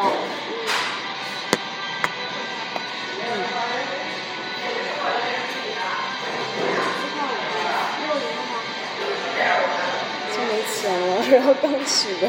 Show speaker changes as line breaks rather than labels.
棒。就没钱了，然后刚取的。